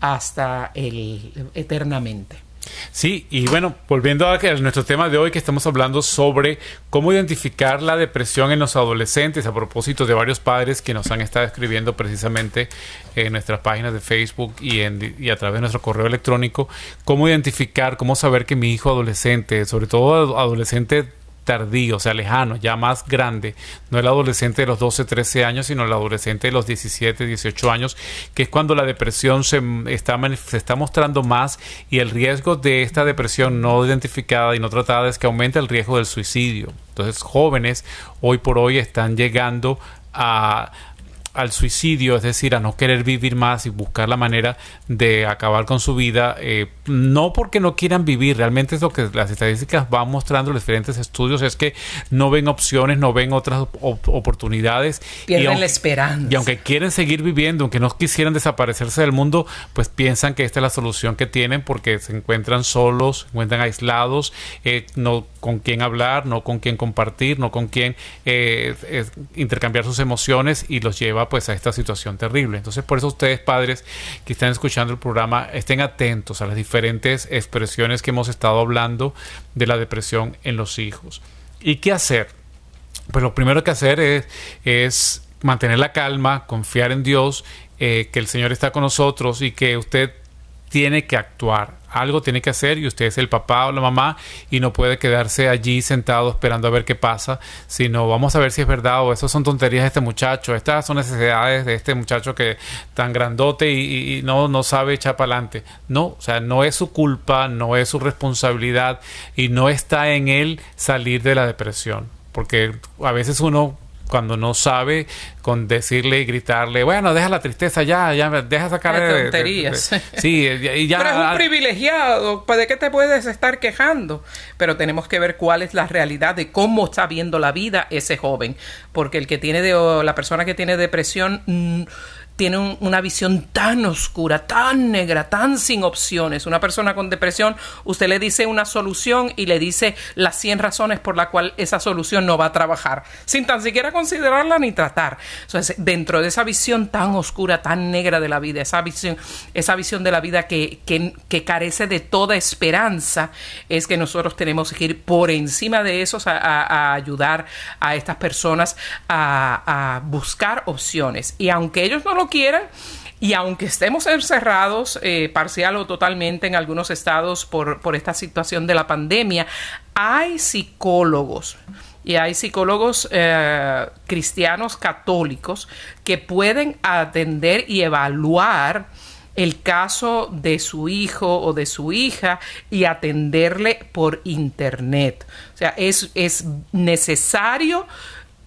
hasta el eternamente. Sí, y bueno, volviendo a nuestro tema de hoy que estamos hablando sobre cómo identificar la depresión en los adolescentes a propósito de varios padres que nos han estado escribiendo precisamente en nuestras páginas de Facebook y, en, y a través de nuestro correo electrónico, cómo identificar, cómo saber que mi hijo adolescente, sobre todo adolescente tardío, o sea, lejano, ya más grande, no el adolescente de los 12, 13 años, sino el adolescente de los 17, 18 años, que es cuando la depresión se está, se está mostrando más y el riesgo de esta depresión no identificada y no tratada es que aumenta el riesgo del suicidio. Entonces, jóvenes hoy por hoy están llegando a, al suicidio, es decir, a no querer vivir más y buscar la manera de acabar con su vida, eh, no porque no quieran vivir, realmente es lo que las estadísticas van mostrando, los diferentes estudios, es que no ven opciones, no ven otras op oportunidades. Pierden y aunque, la esperanza. Y aunque quieren seguir viviendo, aunque no quisieran desaparecerse del mundo, pues piensan que esta es la solución que tienen porque se encuentran solos, se encuentran aislados, eh, no con quién hablar, no con quién compartir, no con quién eh, intercambiar sus emociones y los lleva pues a esta situación terrible. Entonces por eso ustedes padres que están escuchando el programa estén atentos a las diferentes expresiones que hemos estado hablando de la depresión en los hijos. ¿Y qué hacer? Pues lo primero que hacer es, es mantener la calma, confiar en Dios, eh, que el Señor está con nosotros y que usted tiene que actuar, algo tiene que hacer y usted es el papá o la mamá y no puede quedarse allí sentado esperando a ver qué pasa, sino vamos a ver si es verdad o eso son tonterías de este muchacho, estas son necesidades de este muchacho que tan grandote y, y no, no sabe echar para adelante. No, o sea, no es su culpa, no es su responsabilidad y no está en él salir de la depresión, porque a veces uno cuando no sabe con decirle y gritarle, bueno, deja la tristeza ya, ya deja sacar de- tonterías. de- sí, y [laughs] ya Pero es un privilegiado, pues, ¿de qué te puedes estar quejando? Pero tenemos que ver cuál es la realidad de cómo está viendo la vida ese joven, porque el que tiene de, o la persona que tiene depresión mm, tiene un- una visión tan oscura, tan negra, tan sin opciones. Una persona con depresión, usted le dice una solución y le dice las 100 razones por la cual esa solución no va a trabajar, sin tan siquiera considerarla ni tratar. Entonces, dentro de esa visión tan oscura, tan negra de la vida, esa visión, esa visión de la vida que, carece de toda esperanza, es que nosotros tenemos que ir por encima de eso a, ayudar a estas personas a buscar opciones. Y aunque ellos no lo quieran, y aunque estemos encerrados eh, parcial o totalmente en algunos estados por, por esta situación de la pandemia, hay psicólogos y hay psicólogos eh, cristianos católicos que pueden atender y evaluar el caso de su hijo o de su hija y atenderle por internet. O sea, es, es necesario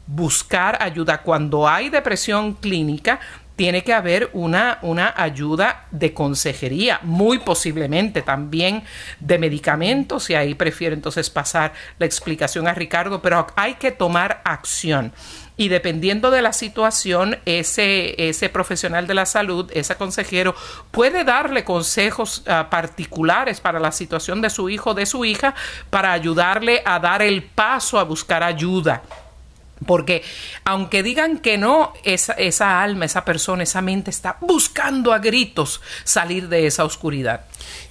buscar ayuda. Cuando hay depresión clínica, tiene que haber una, una ayuda de consejería, muy posiblemente también de medicamentos, y ahí prefiero entonces pasar la explicación a Ricardo, pero hay que tomar acción. Y dependiendo de la situación, ese, ese profesional de la salud, ese consejero, puede darle consejos ah, particulares para la situación de su hijo o de su hija para ayudarle a dar el paso a buscar ayuda. Porque aunque digan que no, esa, esa alma, esa persona, esa mente está buscando a gritos salir de esa oscuridad.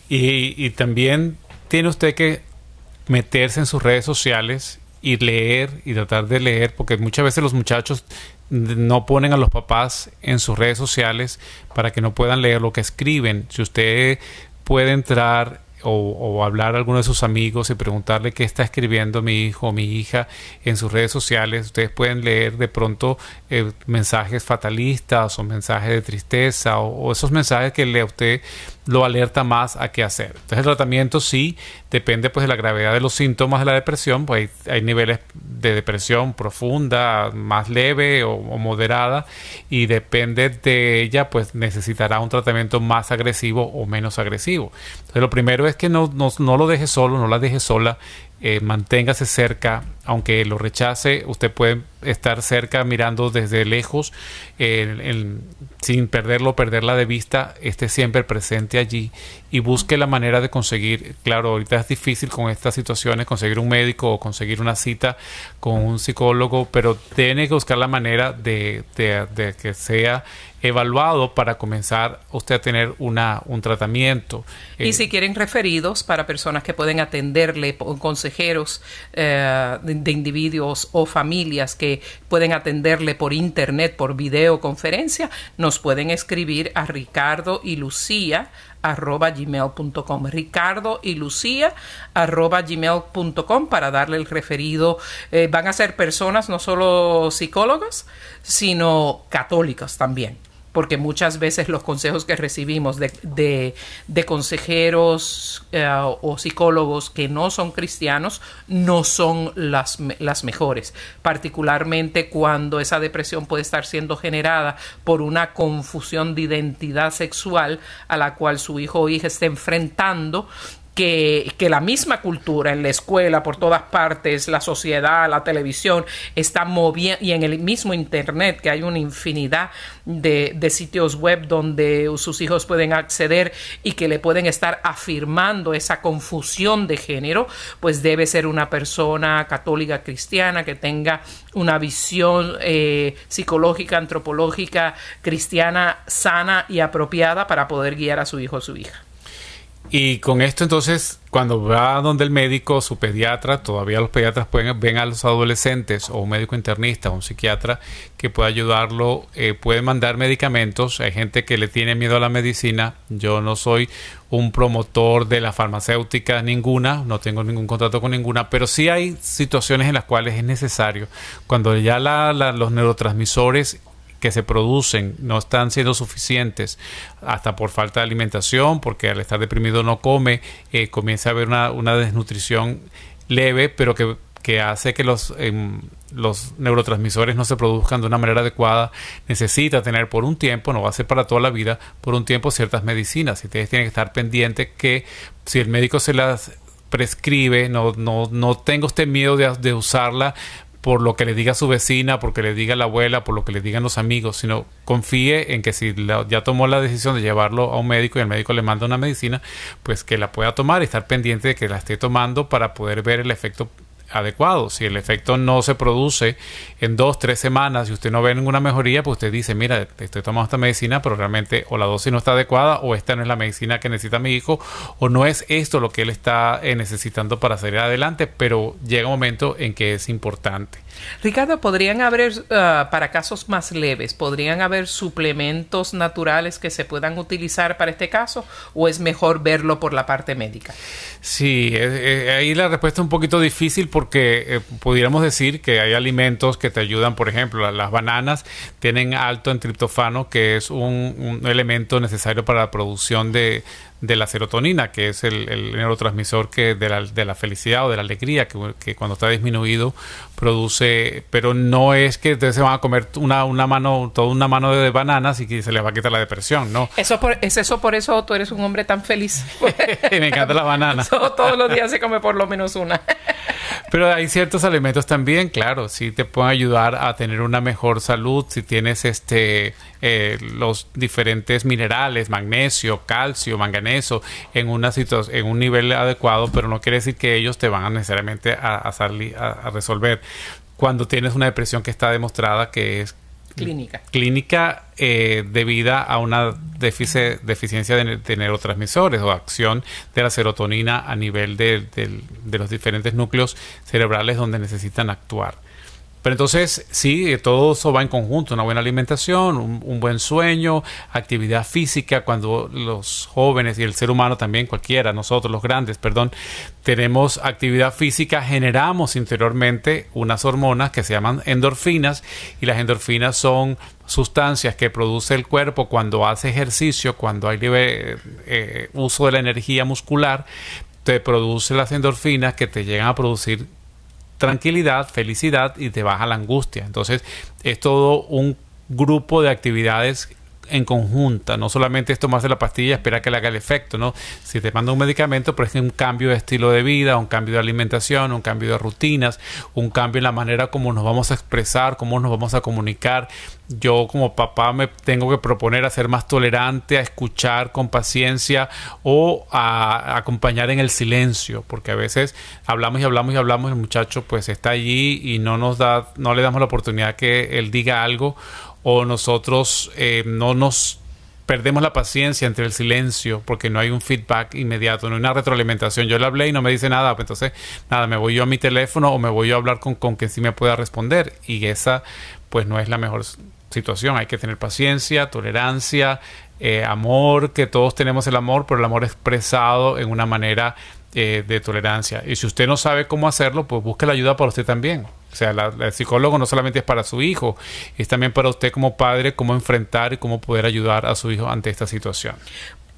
Y, y también tiene usted que meterse en sus redes sociales y leer y tratar de leer, porque muchas veces los muchachos no ponen a los papás en sus redes sociales para que no puedan leer lo que escriben. Si usted puede entrar o, hablar a alguno de sus amigos y preguntarle qué está escribiendo mi hijo o mi hija en sus redes sociales, ustedes pueden leer de pronto eh, mensajes fatalistas o mensajes de tristeza o, o esos mensajes que le a usted lo alerta más a qué hacer. Entonces el tratamiento sí depende pues de la gravedad de los síntomas de la depresión, pues hay, niveles de depresión profunda, más leve o, moderada y depende de ella pues necesitará un tratamiento más agresivo o menos agresivo. Entonces lo primero es que no, no, no lo deje solo, no la deje sola, eh, manténgase cerca, aunque lo rechace, usted puede estar cerca mirando desde lejos, eh, sin perderlo, perderla de vista, esté siempre presente allí y busque la manera de conseguir, claro, ahorita es difícil con estas situaciones conseguir un médico o conseguir una cita con un psicólogo, pero tiene que buscar la manera de que sea evaluado para comenzar usted a tener una, un tratamiento. Y eh, si quieren referidos para personas que pueden atenderle, consejeros eh, de, de, individuos o familias que pueden atenderle por internet, por videoconferencia, nos pueden escribir a Ricardo y Lucía arroba gmail.com ricardo y lucía arroba gmail.com para darle el referido. Eh, van a ser personas no solo psicólogas sino católicas también porque muchas veces los consejos que recibimos de, de, consejeros eh, o psicólogos que no son cristianos no son las, las mejores, particularmente cuando esa depresión puede estar siendo generada por una confusión de identidad sexual a la cual su hijo o hija está enfrentando que, la misma cultura en la escuela, por todas partes, la sociedad, la televisión, está moviendo, y en el mismo Internet, que hay una infinidad de, de, sitios web donde sus hijos pueden acceder y que le pueden estar afirmando esa confusión de género, pues debe ser una persona católica cristiana que tenga una visión eh, psicológica, antropológica, cristiana sana y apropiada para poder guiar a su hijo o su hija. Y con esto entonces, cuando va donde el médico, su pediatra, todavía los pediatras pueden ven a los adolescentes o un médico internista o un psiquiatra que pueda ayudarlo, eh, puede mandar medicamentos. Hay gente que le tiene miedo a la medicina. Yo no soy un promotor de la farmacéutica ninguna, no tengo ningún contrato con ninguna, pero sí hay situaciones en las cuales es necesario. Cuando ya la, los neurotransmisores que se producen no están siendo suficientes hasta por falta de alimentación, porque al estar deprimido no come, eh, comienza a haber una, una, desnutrición leve, pero que, que hace que los, eh, los neurotransmisores no se produzcan de una manera adecuada, necesita tener por un tiempo, no va a ser para toda la vida, por un tiempo ciertas medicinas. Y ustedes tienen que estar pendientes que si el médico se las prescribe, no, no, no tenga usted miedo de, de usarla por lo que le diga su vecina, porque le diga la abuela, por lo que le digan los amigos, sino confíe en que si la, ya tomó la decisión de llevarlo a un médico y el médico le manda una medicina, pues que la pueda tomar y estar pendiente de que la esté tomando para poder ver el efecto adecuado. Si el efecto no se produce en dos, tres semanas y usted no ve ninguna mejoría, pues usted dice, mira, estoy tomando esta medicina, pero realmente o la dosis no está adecuada o esta no es la medicina que necesita mi hijo o no es esto lo que él está eh, necesitando para salir adelante, pero llega un momento en que es importante. Ricardo, ¿podrían haber, uh, para casos más leves, podrían haber suplementos naturales que se puedan utilizar para este caso o es mejor verlo por la parte médica? Sí, eh, eh, ahí la respuesta es un poquito difícil porque eh, pudiéramos decir que hay alimentos que te ayudan, por ejemplo, las bananas tienen alto en triptofano, que es un, un elemento necesario para la producción de, de la serotonina, que es el, el neurotransmisor que de, la, de la felicidad o de la alegría, que, que, cuando está disminuido produce, pero no es que ustedes se van a comer una, una mano, toda una mano de bananas y que se les va a quitar la depresión, ¿no? [laughs] Eso por, es eso por eso tú eres un hombre tan feliz. [laughs] Me encanta la banana. Todos los días se come por lo menos una. [laughs] Pero hay ciertos alimentos también, claro, sí te pueden ayudar a tener una mejor salud si tienes este eh, los diferentes minerales, magnesio, calcio, manganeso, en una situación, en un nivel adecuado, pero no quiere decir que ellos te van a necesariamente a, a, salir, a, a resolver. Cuando tienes una depresión que está demostrada que es clínica. Clínica eh, debida a una defici deficiencia de, de, neurotransmisores o acción de la serotonina a nivel de, de, de, los diferentes núcleos cerebrales donde necesitan actuar. Pero entonces, sí, todo eso va en conjunto, una buena alimentación, un, un, buen sueño, actividad física, cuando los jóvenes y el ser humano también, cualquiera, nosotros los grandes, perdón, tenemos actividad física, generamos interiormente unas hormonas que se llaman endorfinas y las endorfinas son sustancias que produce el cuerpo cuando hace ejercicio, cuando hay eh, uso de la energía muscular, te produce las endorfinas que te llegan a producir tranquilidad, felicidad y te baja la angustia. Entonces es todo un grupo de actividades en conjunta, no solamente es tomarse la pastilla, espera que le haga el efecto, ¿no? Si te manda un medicamento, pero es un cambio de estilo de vida, un cambio de alimentación, un cambio de rutinas, un cambio en la manera como nos vamos a expresar, cómo nos vamos a comunicar. Yo como papá me tengo que proponer a ser más tolerante, a escuchar con paciencia o a, acompañar en el silencio, porque a veces hablamos y hablamos y hablamos, el muchacho pues está allí y no nos da, no le damos la oportunidad que él diga algo o nosotros eh, no nos perdemos la paciencia entre el silencio porque no hay un feedback inmediato, no hay una retroalimentación. Yo le hablé y no me dice nada, pues entonces nada, me voy yo a mi teléfono o me voy yo a hablar con, con quien sí me pueda responder y esa pues no es la mejor situación. Hay que tener paciencia, tolerancia, eh, amor, que todos tenemos el amor, pero el amor expresado en una manera eh, de tolerancia. Y si usted no sabe cómo hacerlo, pues busque la ayuda para usted también. O sea, la, el psicólogo no solamente es para su hijo, es también para usted como padre, cómo enfrentar y cómo poder ayudar a su hijo ante esta situación.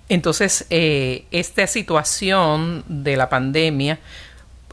Entonces, eh, esta situación de la pandemia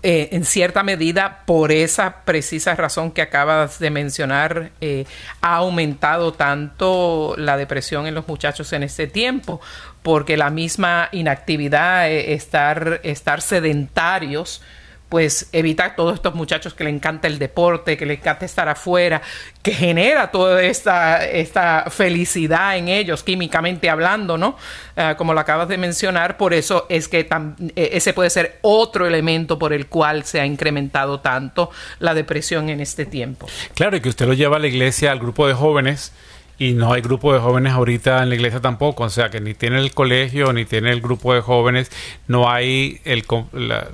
eh, en cierta medida, por esa precisa razón que acabas de mencionar, eh, ha aumentado tanto la depresión en los muchachos en este tiempo, porque la misma inactividad, eh, estar, estar sedentarios, pues evita a todos estos muchachos que le encanta el deporte, que le encanta estar afuera, que genera toda esta, esta felicidad en ellos, químicamente hablando, ¿no? Uh, como lo acabas de mencionar, por eso es que eh, ese puede ser otro elemento por el cual se ha incrementado tanto la depresión en este tiempo. Claro, y que usted lo lleva a la iglesia, al grupo de jóvenes, y no hay grupo de jóvenes ahorita en la iglesia tampoco, o sea que ni tiene el colegio, ni tiene el grupo de jóvenes, no hay el,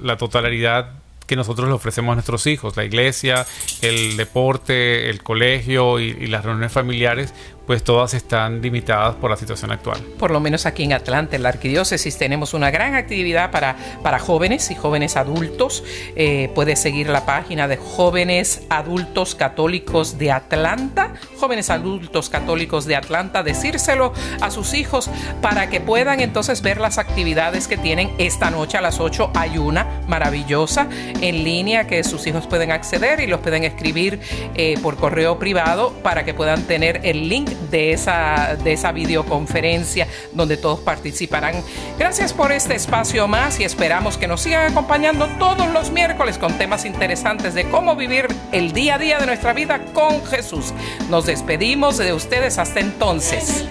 la totalidad que nosotros le ofrecemos a nuestros hijos, la iglesia, el deporte, el colegio y, y las reuniones familiares, pues todas están limitadas por la situación actual. Por lo menos aquí en Atlanta, en la arquidiócesis, tenemos una gran actividad para, para jóvenes y jóvenes adultos. Eh, puedes seguir la página de Jóvenes Adultos Católicos de Atlanta, Jóvenes Adultos Católicos de Atlanta, decírselo a sus hijos para que puedan entonces ver las actividades que tienen esta noche a las 8. Hay una maravillosa en línea que sus hijos pueden acceder y los pueden escribir eh, por correo privado para que puedan tener el link de esa, de esa videoconferencia donde todos participarán. Gracias por este espacio más y esperamos que nos sigan acompañando todos los miércoles con temas interesantes de cómo vivir el día a día de nuestra vida con Jesús. Nos despedimos de ustedes hasta entonces.